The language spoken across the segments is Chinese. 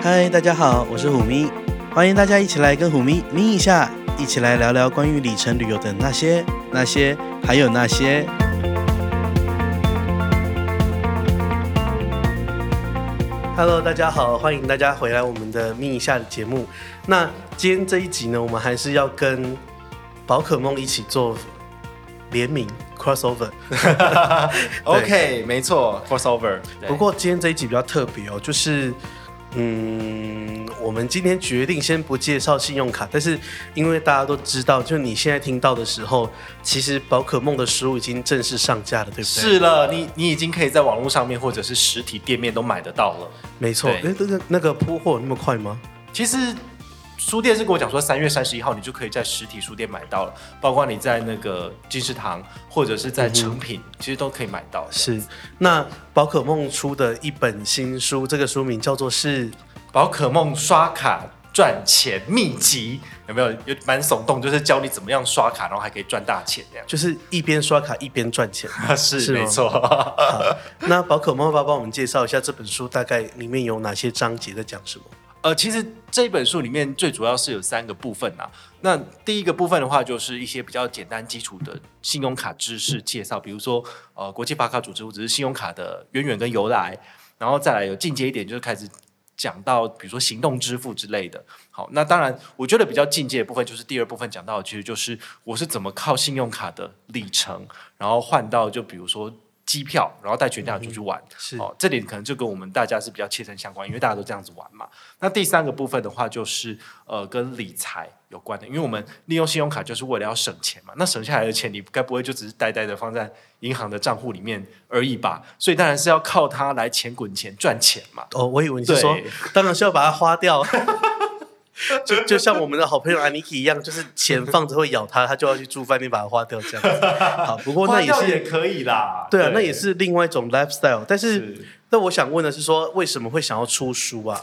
嗨，大家好，我是虎咪，欢迎大家一起来跟虎咪咪一下，一起来聊聊关于里程旅游的那些、那些，还有那些。Hello，大家好，欢迎大家回来我们的咪一下的节目。那今天这一集呢，我们还是要跟宝可梦一起做联名 crossover。OK，没错，crossover。不过今天这一集比较特别哦，就是。嗯，我们今天决定先不介绍信用卡，但是因为大家都知道，就你现在听到的时候，其实宝可梦的书已经正式上架了，对不对？是了，你你已经可以在网络上面或者是实体店面都买得到了。没错，哎，那个那个铺货那么快吗？其实。书店是跟我讲说，三月三十一号你就可以在实体书店买到了，包括你在那个金石堂或者是在成品，嗯、其实都可以买到。是，那宝可梦出的一本新书，这个书名叫做是《宝可梦刷卡赚钱秘籍》，有没有？有蛮耸动，就是教你怎么样刷卡，然后还可以赚大钱，这样。就是一边刷卡一边赚钱，是，是没错。那宝可梦要不要帮我们介绍一下这本书，大概里面有哪些章节在讲什么？呃，其实这本书里面最主要是有三个部分啊。那第一个部分的话，就是一些比较简单基础的信用卡知识介绍，比如说呃，国际发卡组织或者是信用卡的渊源跟由来，然后再来有进阶一点，就是开始讲到比如说行动支付之类的。好，那当然我觉得比较进阶的部分就是第二部分讲到的，其实就是我是怎么靠信用卡的里程，然后换到就比如说。机票，然后带全家出去玩，嗯、是哦，这点可能就跟我们大家是比较切身相关，因为大家都这样子玩嘛。那第三个部分的话，就是呃跟理财有关的，因为我们利用信用卡就是为了要省钱嘛。那省下来的钱，你该不会就只是呆呆的放在银行的账户里面而已吧？所以当然是要靠它来钱滚钱赚钱嘛。哦，我以为你是说，当然是要把它花掉。就就像我们的好朋友 Aniki 一样，就是钱放着会咬他，他就要去住饭店把它花掉这样子。好，不过那也是也可以啦。对啊，对那也是另外一种 lifestyle。但是，那我想问的是说，为什么会想要出书啊？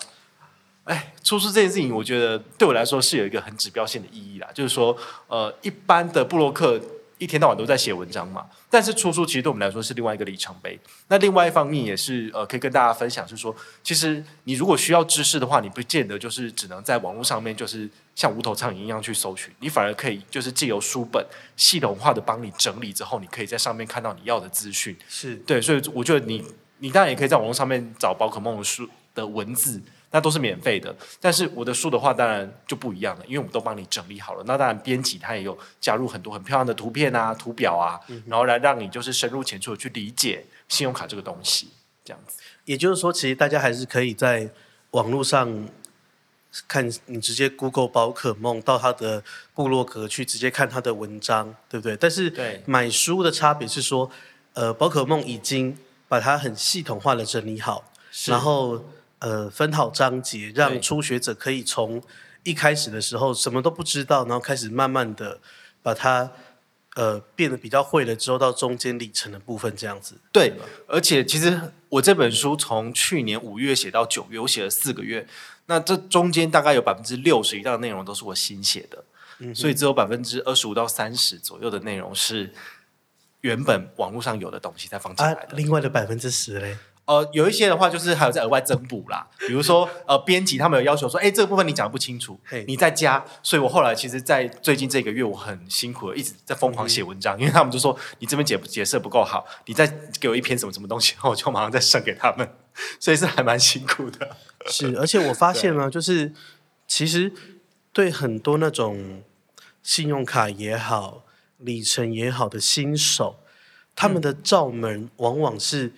哎，出书这件事情，我觉得对我来说是有一个很指标性的意义啦。就是说，呃，一般的部落客。一天到晚都在写文章嘛，但是出书其实对我们来说是另外一个里程碑。那另外一方面也是呃，可以跟大家分享，就是说，其实你如果需要知识的话，你不见得就是只能在网络上面就是像无头苍蝇一样去搜寻，你反而可以就是借由书本系统化的帮你整理之后，你可以在上面看到你要的资讯。是对，所以我觉得你你当然也可以在网络上面找宝可梦的书的文字。那都是免费的，但是我的书的话，当然就不一样了，因为我们都帮你整理好了。那当然，编辑他也有加入很多很漂亮的图片啊、图表啊，嗯、然后来让你就是深入浅出的去理解信用卡这个东西，这样子。也就是说，其实大家还是可以在网络上看，你直接 Google 宝可梦到他的部落格去直接看他的文章，对不对？但是买书的差别是说，呃，宝可梦已经把它很系统化的整理好，然后。呃，分好章节，让初学者可以从一开始的时候什么都不知道，然后开始慢慢的把它呃变得比较会了之后，到中间里程的部分这样子。对，而且其实我这本书从去年五月写到九月，我写了四个月，那这中间大概有百分之六十以上的内容都是我新写的，嗯、所以只有百分之二十五到三十左右的内容是原本网络上有的东西再放进来的。啊、另外的百分之十嘞？呃，有一些的话就是还有在额外增补啦，比如说 呃，编辑他们有要求说，哎、欸，这个部分你讲的不清楚，你再加。所以我后来其实，在最近这个月，我很辛苦一直在疯狂写文章，嗯、因为他们就说你这边解解释不够好，你再给我一篇什么什么东西，我就马上再送给他们，所以是还蛮辛苦的。是，而且我发现呢，就是其实对很多那种信用卡也好、里程也好的新手，他们的罩门往往是。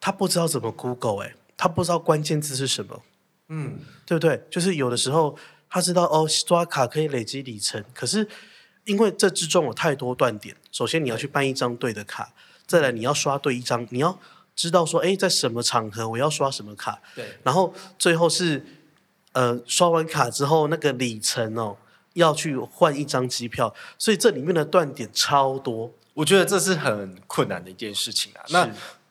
他不知道怎么 Google 哎，他不知道关键字是什么，嗯，对不对？就是有的时候他知道哦，刷卡可以累积里程，可是因为这之中有太多断点。首先你要去办一张对的卡，再来你要刷对一张，你要知道说，哎，在什么场合我要刷什么卡，对。然后最后是呃，刷完卡之后那个里程哦，要去换一张机票，所以这里面的断点超多。我觉得这是很困难的一件事情啊。那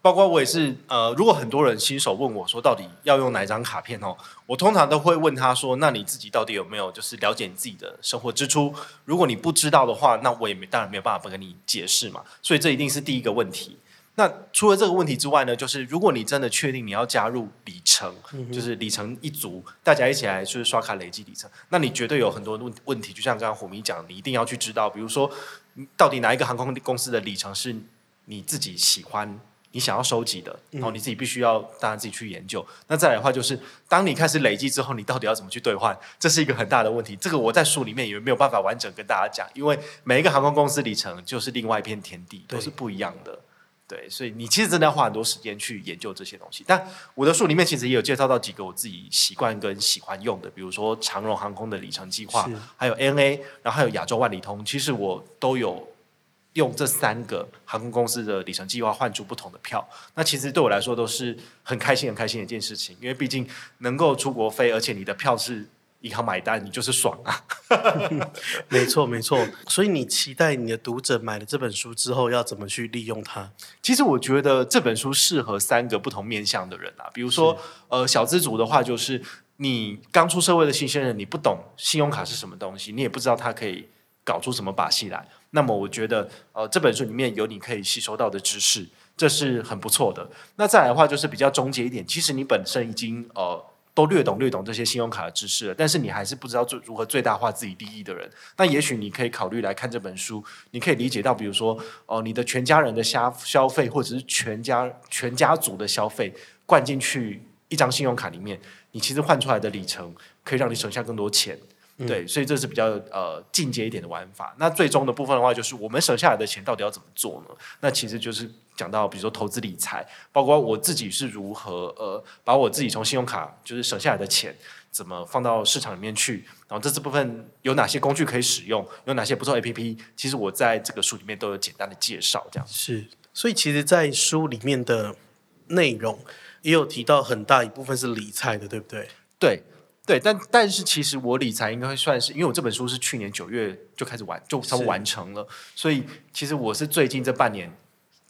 包括我也是，呃，如果很多人新手问我说到底要用哪一张卡片哦，我通常都会问他说，那你自己到底有没有就是了解你自己的生活支出？如果你不知道的话，那我也没当然没有办法不跟你解释嘛。所以这一定是第一个问题。那除了这个问题之外呢，就是如果你真的确定你要加入里程，嗯、就是里程一族，大家一起来就是刷卡累积里程，那你绝对有很多问问题，就像刚刚虎迷讲，你一定要去知道，比如说到底哪一个航空公司的里程是你自己喜欢。你想要收集的，然后你自己必须要大家自己去研究。那再来的话，就是当你开始累积之后，你到底要怎么去兑换？这是一个很大的问题。这个我在书里面也没有办法完整跟大家讲，因为每一个航空公司里程就是另外一片天地，都是不一样的。对，所以你其实真的要花很多时间去研究这些东西。但我的书里面其实也有介绍到几个我自己习惯跟喜欢用的，比如说长荣航空的里程计划，还有 ANA，然后还有亚洲万里通，其实我都有。用这三个航空公司的里程计划换出不同的票，那其实对我来说都是很开心、很开心的一件事情。因为毕竟能够出国飞，而且你的票是银行买单，你就是爽啊！没错，没错。所以你期待你的读者买了这本书之后要怎么去利用它？其实我觉得这本书适合三个不同面向的人啊。比如说，呃，小资族的话，就是你刚出社会的新鲜人，你不懂信用卡是什么东西，你也不知道它可以搞出什么把戏来。那么我觉得，呃，这本书里面有你可以吸收到的知识，这是很不错的。那再来的话，就是比较终结一点，其实你本身已经呃都略懂略懂这些信用卡的知识了，但是你还是不知道最如何最大化自己利益的人，那也许你可以考虑来看这本书，你可以理解到，比如说，哦、呃，你的全家人的消消费，或者是全家全家族的消费，灌进去一张信用卡里面，你其实换出来的里程可以让你省下更多钱。对，所以这是比较呃进阶一点的玩法。那最终的部分的话，就是我们省下来的钱到底要怎么做呢？那其实就是讲到，比如说投资理财，包括我自己是如何呃把我自己从信用卡就是省下来的钱，怎么放到市场里面去，然后这这部分有哪些工具可以使用，有哪些不错 APP，其实我在这个书里面都有简单的介绍。这样是，所以其实，在书里面的内容也有提到很大一部分是理财的，对不对？对。对，但但是其实我理财应该会算是，因为我这本书是去年九月就开始完，就差不多完成了，所以其实我是最近这半年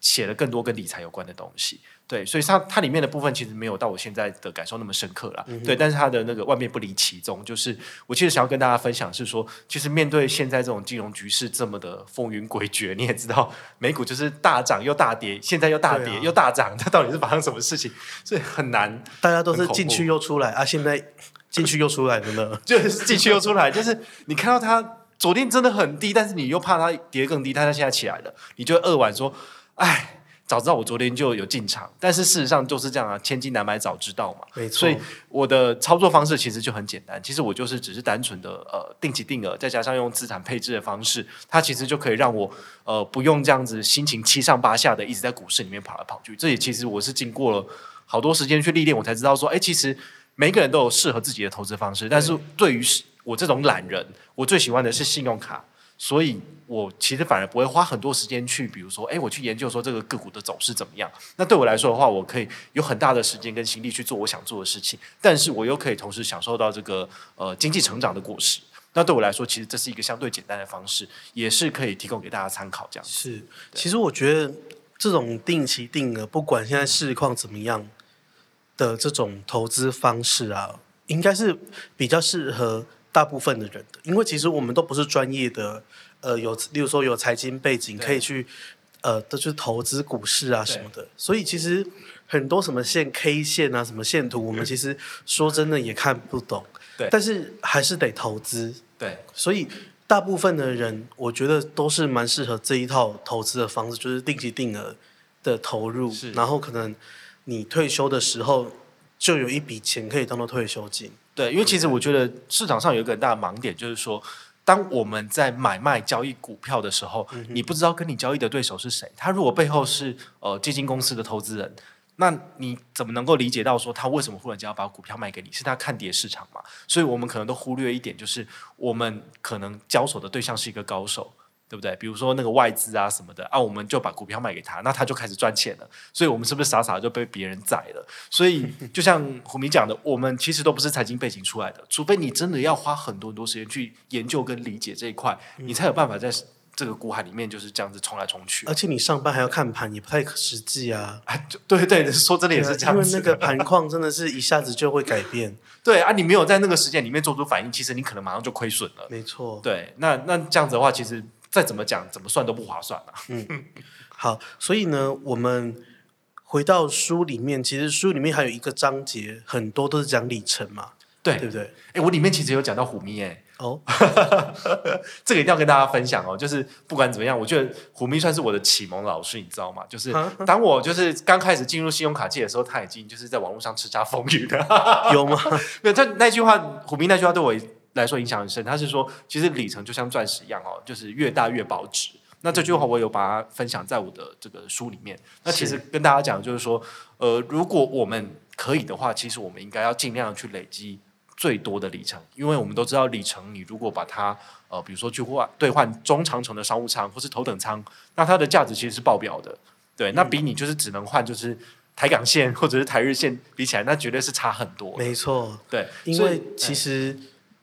写了更多跟理财有关的东西。对，所以它它里面的部分其实没有到我现在的感受那么深刻了。嗯、对，但是它的那个万变不离其宗，就是我其实想要跟大家分享是说，其实面对现在这种金融局势这么的风云诡谲，你也知道，美股就是大涨又大跌，现在又大跌、啊、又大涨，它到底是发生什么事情？所以很难，大家都是进去又出来啊，现在。进去又出来了呢，就是进去又出来，就是你看到它昨天真的很低，但是你又怕它跌更低，但它现在起来了，你就扼腕说：“哎，早知道我昨天就有进场。”但是事实上就是这样啊，千金难买早知道嘛。没错。所以我的操作方式其实就很简单，其实我就是只是单纯的呃定期定额，再加上用资产配置的方式，它其实就可以让我呃不用这样子心情七上八下的一直在股市里面跑来跑去。这也其实我是经过了好多时间去历练，我才知道说，哎，其实。每个人都有适合自己的投资方式，但是对于我这种懒人，我最喜欢的是信用卡，所以我其实反而不会花很多时间去，比如说，哎，我去研究说这个个股的走势怎么样。那对我来说的话，我可以有很大的时间跟心力去做我想做的事情，但是我又可以同时享受到这个呃经济成长的果实。那对我来说，其实这是一个相对简单的方式，也是可以提供给大家参考。这样是，其实我觉得这种定期定额，不管现在市况怎么样。的这种投资方式啊，应该是比较适合大部分的人的，因为其实我们都不是专业的，呃，有例如说有财经背景可以去，呃，都去投资股市啊什么的，所以其实很多什么线 K 线啊，什么线图，我们其实说真的也看不懂，对，但是还是得投资，对，所以大部分的人，我觉得都是蛮适合这一套投资的方式，就是定期定额的投入，然后可能。你退休的时候就有一笔钱可以当做退休金。对，因为其实我觉得市场上有一个很大的盲点，就是说，当我们在买卖交易股票的时候，你不知道跟你交易的对手是谁。他如果背后是呃基金公司的投资人，那你怎么能够理解到说他为什么忽然间要把股票卖给你？是他看跌市场嘛？所以我们可能都忽略一点，就是我们可能交手的对象是一个高手。对不对？比如说那个外资啊什么的啊，我们就把股票卖给他，那他就开始赚钱了。所以，我们是不是傻傻的就被别人宰了？所以，就像胡明讲的，我们其实都不是财经背景出来的，除非你真的要花很多很多时间去研究跟理解这一块，你才有办法在这个股海里面就是这样子冲来冲去。而且，你上班还要看盘，也不太实际啊。啊，对对，说真的也是这样子，因为那个盘况真的是一下子就会改变。对啊，你没有在那个时间里面做出反应，其实你可能马上就亏损了。没错。对，那那这样子的话，其实。再怎么讲，怎么算都不划算了，啊。嗯，好，所以呢，我们回到书里面，其实书里面还有一个章节，很多都是讲里程嘛，对对不对？哎，我里面其实有讲到虎咪哎。哦，这个一定要跟大家分享哦。就是不管怎么样，我觉得虎咪算是我的启蒙老师，你知道吗？就是当我就是刚开始进入信用卡界的时候，他已经就是在网络上叱咤风云的。有吗？没有，他那句话，虎咪那句话对我来说影响很深。他是说，其实里程就像钻石一样哦，就是越大越保值。那这句话我有把它分享在我的这个书里面。那其实跟大家讲，就是说，呃，如果我们可以的话，其实我们应该要尽量去累积。最多的里程，因为我们都知道里程，你如果把它呃，比如说去换兑换中长程的商务舱或是头等舱，那它的价值其实是爆表的。对，那比你就是只能换就是台港线或者是台日线比起来，那绝对是差很多。没错，对，因为其实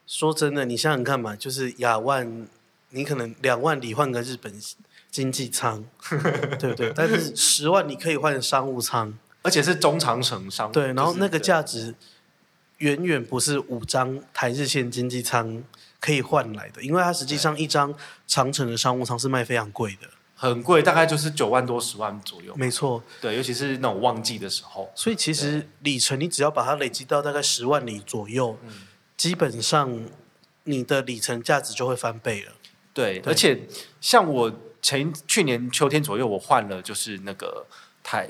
说真的，你想想看嘛，就是亚万，你可能两万里换个日本经济舱，对不对？但是十万你可以换商务舱，而且是中长程商务。对，然后那个价值。远远不是五张台日线经济舱可以换来的，因为它实际上一张长程的商务舱是卖非常贵的，很贵，大概就是九万多十万左右。没错，对，尤其是那种旺季的时候。所以其实里程你只要把它累积到大概十万里左右，嗯，基本上你的里程价值就会翻倍了。对，对，而且像我前去年秋天左右，我换了就是那个台。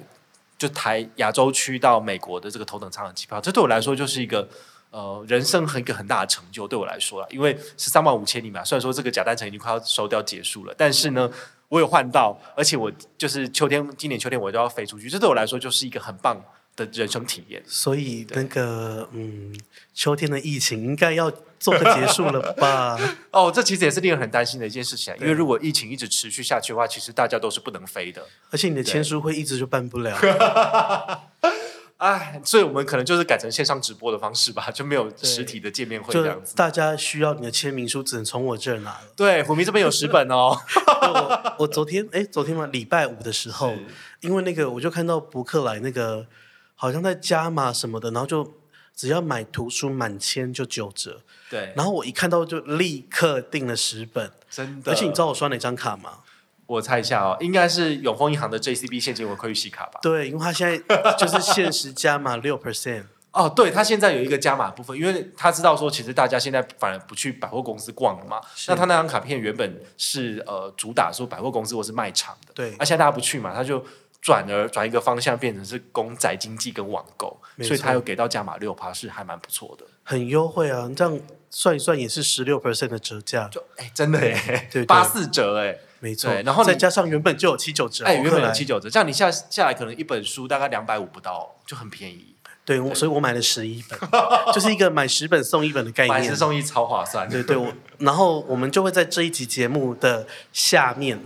就台亚洲区到美国的这个头等舱的机票，这对我来说就是一个呃人生很一个很大的成就。对我来说啦，因为是三万五千里嘛，虽然说这个假单程已经快要收掉结束了，但是呢，我有换到，而且我就是秋天今年秋天我就要飞出去，这对我来说就是一个很棒的人生体验。所以那个嗯，秋天的疫情应该要。做个结束了吧？哦，这其实也是令人很担心的一件事情，因为如果疫情一直持续下去的话，其实大家都是不能飞的，而且你的签书会一直就办不了。哎，所以我们可能就是改成线上直播的方式吧，就没有实体的见面会这样子。大家需要你的签名书，只能从我这儿拿了。对，虎明这边有十本哦。我我昨天哎，昨天嘛，礼拜五的时候，因为那个我就看到博客来那个好像在加码什么的，然后就。只要买图书满千就九折，对。然后我一看到就立刻订了十本，真的。而且你知道我刷哪张卡吗？我猜一下哦，应该是永丰银行的 JCB 现金回馈息卡吧？对，因为它现在就是限时加码 六 percent。哦，对，他现在有一个加码部分，因为他知道说其实大家现在反而不去百货公司逛了嘛。那他那张卡片原本是呃主打说百货公司或是卖场的，对。而现在大家不去嘛，他就。转而转一个方向，变成是公仔经济跟网购，所以他有给到加码六趴，是还蛮不错的，很优惠啊！这样算一算也是十六 percent 的折价，就哎，真的哎，对，八四折哎，没错。然后再加上原本就有七九折，哎，原本有七九折，这样你下下来可能一本书大概两百五不到，就很便宜。对，所以我买了十一本，就是一个买十本送一本的概念，买十送一超划算。对对，我 然后我们就会在这一集节目的下面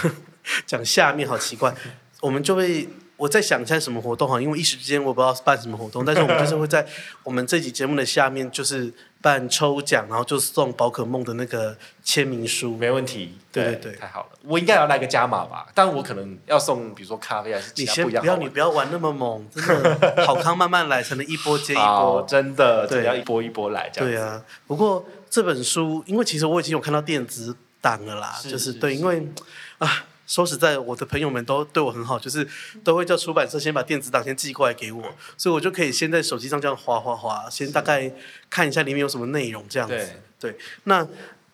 讲下面，好奇怪，我们就会。我在想一下什么活动哈，因为一时之间我不知道办什么活动，但是我们就是会在 我们这集节目的下面就是办抽奖，然后就送宝可梦的那个签名书，没问题。对对对，太好了，我应该要来个加码吧？但我可能要送，比如说咖啡还是其他不一样。你先不要，你不要玩那么猛，真的好康慢慢来，才能一波接一波。真的，对，要一波一波来这样。对啊，不过这本书，因为其实我已经有看到电子档了啦，是就是对，因为啊。说实在，我的朋友们都对我很好，就是都会叫出版社先把电子档先寄过来给我，所以我就可以先在手机上这样划划划，先大概看一下里面有什么内容这样子。对，对，那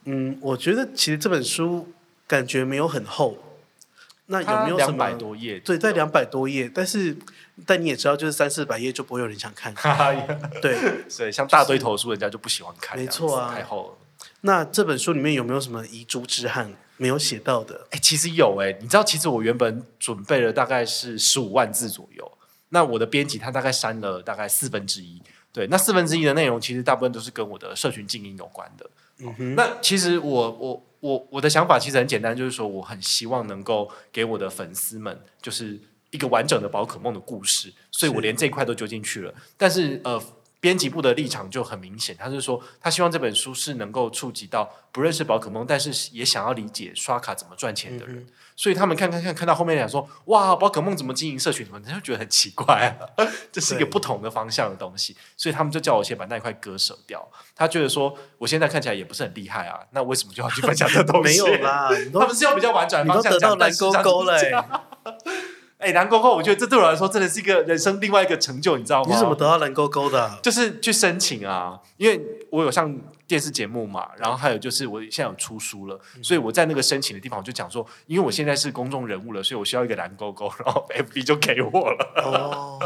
嗯，我觉得其实这本书感觉没有很厚，那有没有什么？两百多页？对，在两百多页，但是但你也知道，就是三四百页就不会有人想看。对，所以像大堆头书，人家就不喜欢看，没错啊，太厚了。那这本书里面有没有什么遗珠之憾？没有写到的，哎，其实有哎，你知道，其实我原本准备了大概是十五万字左右，那我的编辑他大概删了大概四分之一，对，那四分之一的内容其实大部分都是跟我的社群经营有关的。嗯哼，那其实我我我我的想法其实很简单，就是说我很希望能够给我的粉丝们就是一个完整的宝可梦的故事，所以我连这一块都揪进去了。但是呃。编辑部的立场就很明显，他是说他希望这本书是能够触及到不认识宝可梦，但是也想要理解刷卡怎么赚钱的人。嗯、所以他们看看看看到后面讲说，哇，宝可梦怎么经营社群什么，他就觉得很奇怪啊，这是一个不同的方向的东西。所以他们就叫我先把那一块割舍掉。他觉得说我现在看起来也不是很厉害啊，那为什么就要去分享这东西？没有啦，他们是要比较婉转的方向讲，蓝勾勾嘞。哎，蓝勾勾，我觉得这对我来说真的是一个人生另外一个成就，你知道吗？你怎么得到蓝勾勾的啊？就是去申请啊，因为我有上电视节目嘛，然后还有就是我现在有出书了，嗯、所以我在那个申请的地方我就讲说，因为我现在是公众人物了，所以我需要一个蓝勾勾，然后 FB 就给我了。哦，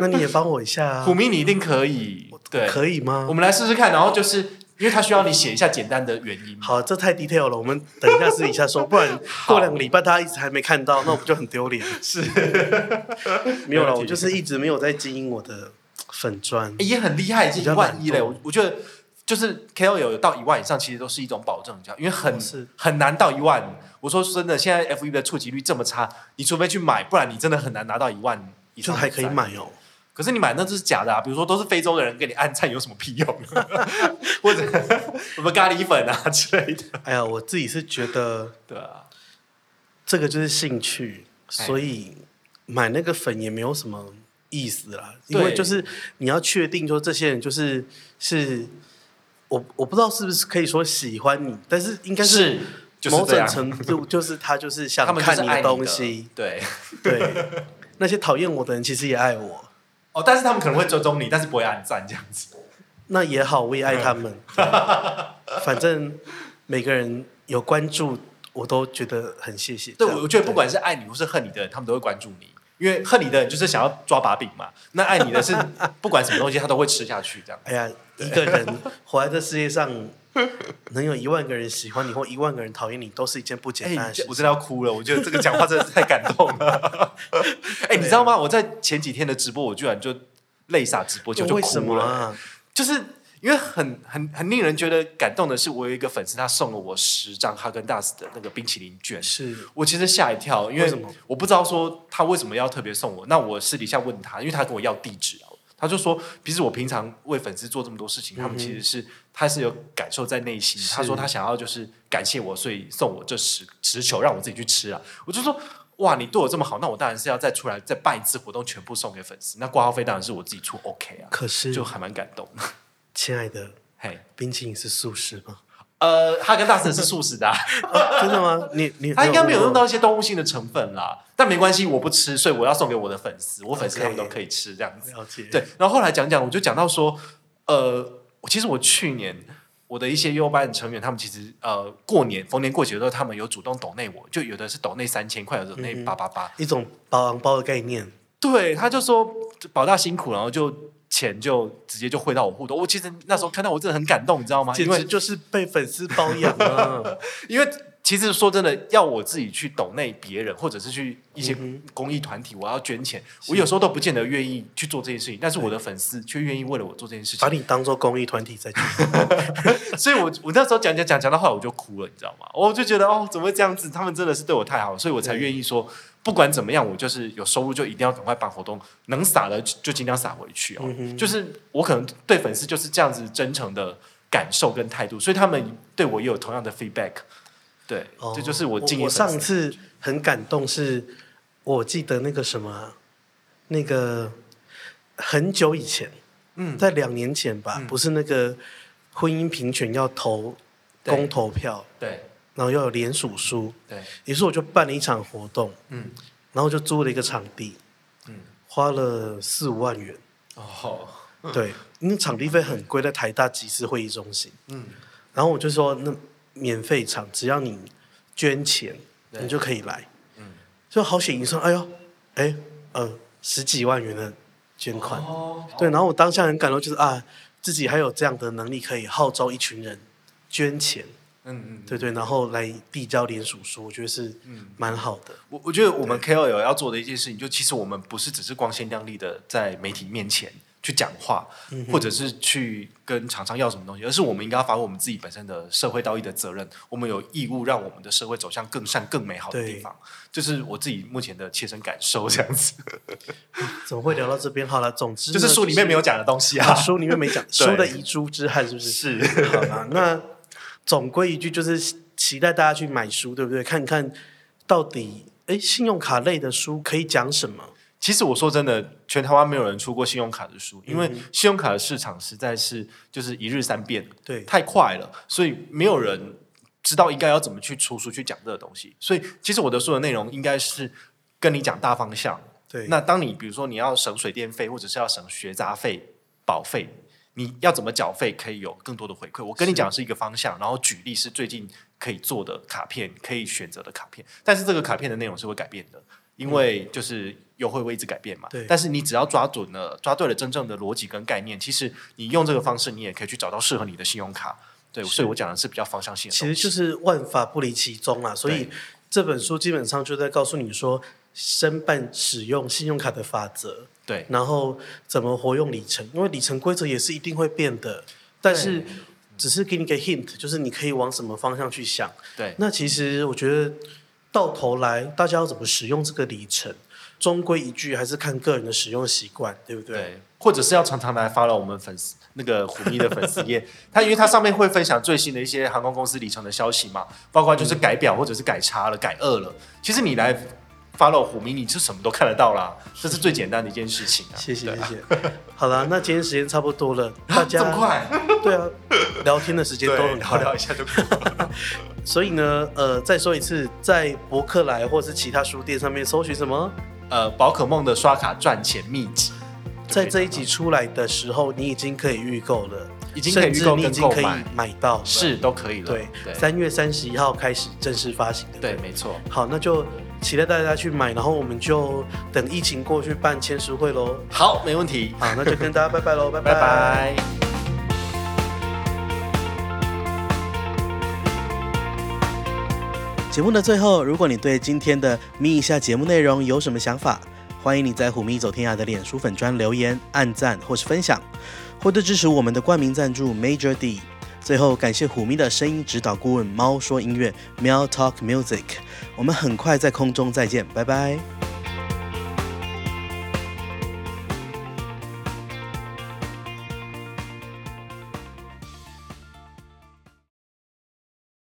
那你也帮我一下啊？虎迷，你一定可以，对，可以吗？我们来试试看，然后就是。因为他需要你写一下简单的原因。好，这太 detail 了，我们等一下私底下说，不然 过两个礼拜大家一直还没看到，那我们就很丢脸。是，没有了，我就是一直没有在经营我的粉砖，也很厉害，已经一万一了。我我觉得就是 KOL 有到一万以上，其实都是一种保证，这样，因为很是很难到一万。我说真的，现在 FB 的触及率这么差，你除非去买，不然你真的很难拿到一万以上。就还可以买哦。可是你买那都是假的啊！比如说都是非洲的人给你按赞，有什么屁用？或者 什么咖喱粉啊 之类的？哎呀，我自己是觉得，对啊，这个就是兴趣，所以买那个粉也没有什么意思啦。因为就是你要确定，说这些人就是是，我我不知道是不是可以说喜欢你，但是应该是某种程度，就是他就是想看你的东西。对对，那些讨厌我的人其实也爱我。哦，但是他们可能会追踪你，但是不会按赞这样子。那也好，我也爱他们。反正每个人有关注，我都觉得很谢谢。对，我觉得不管是爱你或是恨你的人，他们都会关注你。因为恨你的人就是想要抓把柄嘛，那爱你的是 不管什么东西他都会吃下去这样。哎呀，一个人活在这世界上，能有一万个人喜欢你或一万个人讨厌你，都是一件不简单的事。我真的要哭了，我觉得这个讲话真的是太感动了。哎，你知道吗？我在前几天的直播，我居然就泪洒直播就，就哭了，就是。因为很很很令人觉得感动的是，我有一个粉丝，他送了我十张哈根达斯的那个冰淇淋券，是我其实吓一跳，因为我不知道说他为什么要特别送我。那我私底下问他，因为他跟我要地址，他就说，其实我平常为粉丝做这么多事情，他们其实是他是有感受在内心。他说他想要就是感谢我，所以送我这十十球让我自己去吃啊。我就说哇，你对我这么好，那我当然是要再出来再办一次活动，全部送给粉丝。那挂号费当然是我自己出，OK 啊。可是就还蛮感动。亲爱的，嘿，冰淇淋是素食吗？呃，哈根达斯是素食的，真的吗？你你，他应该没有用到一些动物性的成分啦，但没关系，我不吃，所以我要送给我的粉丝，我粉丝他们都可以吃这样子。对，然后后来讲讲，我就讲到说，呃，其实我去年我的一些优班成员，他们其实呃过年逢年过节的时候，他们有主动抖内我，就有的是抖内三千块，有的抖内八八八，一种包红包的概念。对，他就说保大辛苦，然后就。钱就直接就汇到我户头，我其实那时候看到我真的很感动，你知道吗？简直就是被粉丝包养了！因为其实说真的，要我自己去抖内别人，或者是去一些公益团体，我要捐钱，我有时候都不见得愿意去做这件事情。但是我的粉丝却愿意为了我做这件事情，把你当做公益团体在做。所以我我那时候讲讲讲讲到后来我就哭了，你知道吗？我就觉得哦，怎么会这样子？他们真的是对我太好了，所以我才愿意说。不管怎么样，我就是有收入就一定要赶快办活动，能撒的就尽量撒回去哦。嗯、就是我可能对粉丝就是这样子真诚的感受跟态度，所以他们对我也有同样的 feedback。对，哦、这就是我敬业。我上次很感动是，我记得那个什么，那个很久以前，嗯，在两年前吧，嗯、不是那个婚姻平权要投公投票，对。对然后又有联署书，对，于是我就办了一场活动，嗯，然后就租了一个场地，嗯，花了四五万元，哦，对，因为场地费很贵，在台大集市会议中心，嗯，然后我就说那免费场，只要你捐钱，你就可以来，嗯，就好险一算，哎呦，哎，呃，十几万元的捐款，哦，对，然后我当下很感动，就是啊，自己还有这样的能力，可以号召一群人捐钱。嗯嗯，对对，然后来递交联署书，我觉得是蛮好的。我我觉得我们 KOL 要做的一件事情，就其实我们不是只是光鲜亮丽的在媒体面前去讲话，嗯、或者是去跟厂商要什么东西，而是我们应该要发挥我们自己本身的社会道义的责任。我们有义务让我们的社会走向更善、更美好的地方。对就是我自己目前的切身感受，这样子。怎么会聊到这边？好了，总之就是书里面没有讲的东西啊，书里面没讲，书的遗珠之憾是不是？是。好了，那。总归一句，就是期待大家去买书，对不对？看看到底，哎，信用卡类的书可以讲什么？其实我说真的，全台湾没有人出过信用卡的书，因为信用卡的市场实在是就是一日三变，对，太快了，所以没有人知道应该要怎么去出书去讲这个东西。所以，其实我的书的内容应该是跟你讲大方向。对，那当你比如说你要省水电费，或者是要省学杂费、保费，你要怎么缴费可以有更多的回馈？我跟你讲的是一个方向，然后举例是最近可以做的卡片，可以选择的卡片，但是这个卡片的内容是会改变的，因为就是优惠会一直改变嘛。对。但是你只要抓准了、抓对了真正的逻辑跟概念，其实你用这个方式，你也可以去找到适合你的信用卡。对，所以我讲的是比较方向性的。其实就是万法不离其宗啊，所以这本书基本上就在告诉你说。申办使用信用卡的法则，对，然后怎么活用里程，因为里程规则也是一定会变的，但是只是给你个 hint，就是你可以往什么方向去想。对，那其实我觉得到头来，大家要怎么使用这个里程，终归一句还是看个人的使用习惯，对不对？对，或者是要常常来 follow 我们粉丝那个虎咪的粉丝页，他因为他上面会分享最新的一些航空公司里程的消息嘛，包括就是改表或者是改差了、改二了，其实你来。Follow 虎迷，你就什么都看得到啦，这是最简单的一件事情啊。谢谢谢谢。好了，那今天时间差不多了，大家这么快？对啊，聊天的时间都很快，聊一下就够了。所以呢，呃，再说一次，在博客来或是其他书店上面搜寻什么？呃，宝可梦的刷卡赚钱秘籍。在这一集出来的时候，你已经可以预购了，已经可以预购，你已经可以买到，是都可以了。对，三月三十一号开始正式发行的。对，没错。好，那就。期待大家去买，然后我们就等疫情过去办签书会喽。好，没问题。好，那就跟大家拜拜喽，拜拜。拜拜。节目的最后，如果你对今天的咪一下节目内容有什么想法，欢迎你在虎咪走天涯的脸书粉专留言、按赞或是分享，或者支持我们的冠名赞助 Major D。最后，感谢虎咪的声音指导顾问猫说音乐，喵 Talk Music。我们很快在空中再见，拜拜。